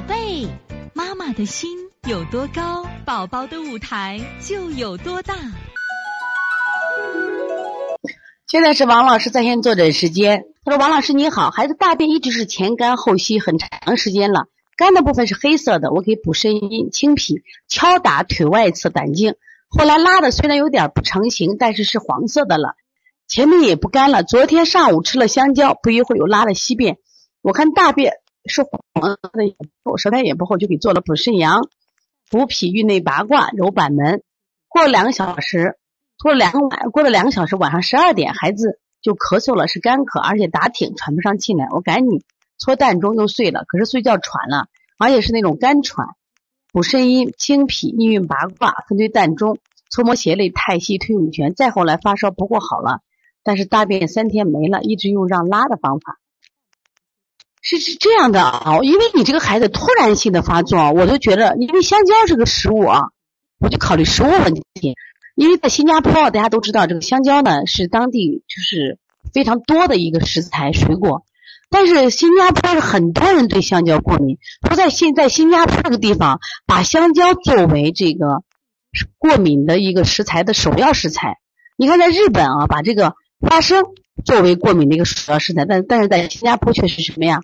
宝贝，妈妈的心有多高，宝宝的舞台就有多大。现在是王老师在线坐诊时间。他说：“王老师你好，孩子大便一直是前干后稀，很长时间了，干的部分是黑色的，我给补肾阴清脾，敲打腿外侧胆经。后来拉的虽然有点不成形，但是是黄色的了，前面也不干了。昨天上午吃了香蕉，不一会儿又拉了稀便，我看大便。”是黄的，舌苔也不厚，就给做了补肾阳、补脾、运内八卦、揉板门。过了两个小时，过了两个晚，过了两个小时，晚上十二点，孩子就咳嗽了，是干咳，而且打挺，喘不上气来。我赶紧搓膻中，又睡了，可是睡觉喘了，而且是那种干喘。补肾阴、清脾、逆运八卦，分推膻中，搓摩胁肋、太溪、推涌泉。再后来发烧不过好了，但是大便三天没了，一直用让拉的方法。是是这样的啊，因为你这个孩子突然性的发作，我就觉得，因为香蕉是个食物啊，我就考虑食物问题。因为在新加坡，大家都知道这个香蕉呢是当地就是非常多的一个食材水果，但是新加坡是很多人对香蕉过敏，说在现在新加坡这个地方把香蕉作为这个过敏的一个食材的首要食材。你看在日本啊，把这个花生作为过敏的一个首要食材，但但是在新加坡却是什么呀？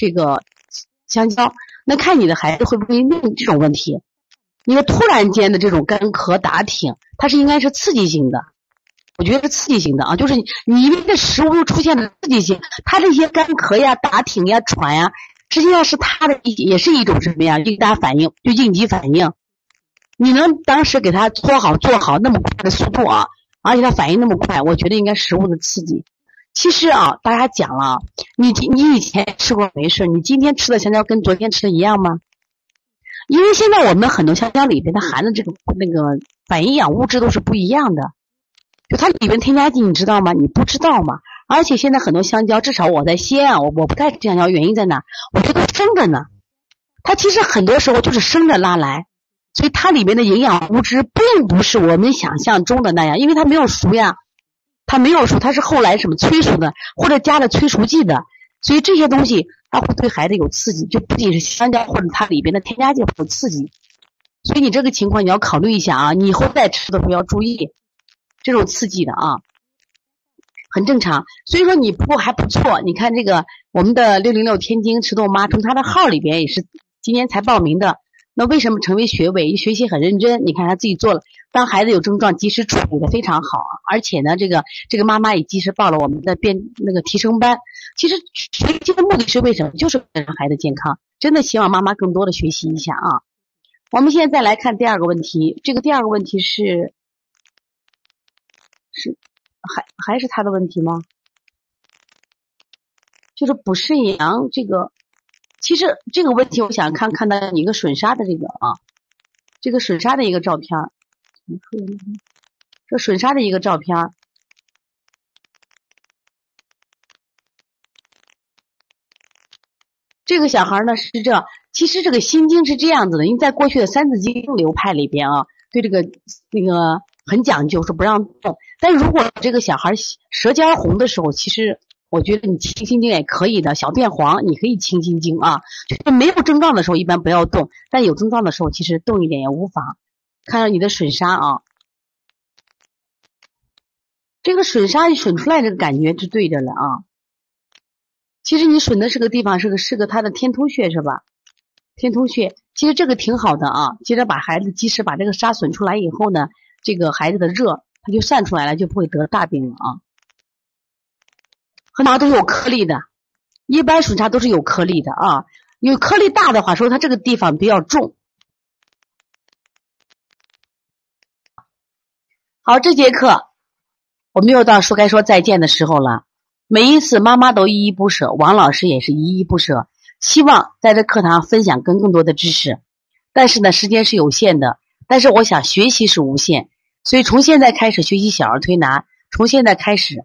这个香蕉，那看你的孩子会不会那这种问题？你说突然间的这种干咳打挺，它是应该是刺激性的，我觉得是刺激性的啊，就是你因为这食物又出现了刺激性，它这些干咳呀、打挺呀、喘呀，实际上是它的一也是一种什么呀？应答反应，就应急反应。你能当时给他搓好做好那么快的速度啊，而且他反应那么快，我觉得应该食物的刺激。其实啊，大家讲了，你你以前吃过没事，你今天吃的香蕉跟昨天吃的一样吗？因为现在我们很多香蕉里边它含的这个那个反营养物质都是不一样的，就它里边添加剂你知道吗？你不知道吗？而且现在很多香蕉，至少我在西安，我我不太吃香蕉，原因在哪？我觉得生着呢，它其实很多时候就是生着拉来，所以它里面的营养物质并不是我们想象中的那样，因为它没有熟呀。它没有熟，它是后来什么催熟的，或者加了催熟剂的，所以这些东西它会对孩子有刺激，就不仅是香蕉或者它里边的添加剂有刺激，所以你这个情况你要考虑一下啊，你以后再吃的时候要注意这种刺激的啊，很正常。所以说你不过还不错，你看这个我们的六零六天津池豆妈从她的号里边也是今年才报名的。那为什么成为学委？学习很认真。你看他自己做了，当孩子有症状及时处理的非常好，而且呢，这个这个妈妈也及时报了我们的变那个提升班。其实学习的目的是为什么？就是为了让孩子健康。真的希望妈妈更多的学习一下啊。我们现在再来看第二个问题，这个第二个问题是是还还是他的问题吗？就是补肾阳这个。其实这个问题，我想看看到你一个损伤的这个啊，这个损伤的一个照片儿，这损伤的一个照片儿。这个小孩呢是这，其实这个心经是这样子的，因为在过去的三字经流派里边啊，对这个那个很讲究，说不让动。但如果这个小孩舌尖红的时候，其实。我觉得你清心经也可以的，小便黄你可以清心经啊。就是没有症状的时候一般不要动，但有症状的时候其实动一点也无妨。看到你的损沙啊，这个损沙一损出来，这个感觉是对着了啊。其实你损的这个地方是个是个他的天突穴是吧？天突穴，其实这个挺好的啊。接着把孩子及时把这个沙损出来以后呢，这个孩子的热他就散出来了，就不会得大病了啊。很多都有颗粒的，一般损沙都是有颗粒的啊。有颗粒大的话，说它这个地方比较重。好，这节课我们又到说该说再见的时候了。每一次妈妈都依依不舍，王老师也是依依不舍，希望在这课堂分享更更多的知识。但是呢，时间是有限的，但是我想学习是无限，所以从现在开始学习小儿推拿，从现在开始。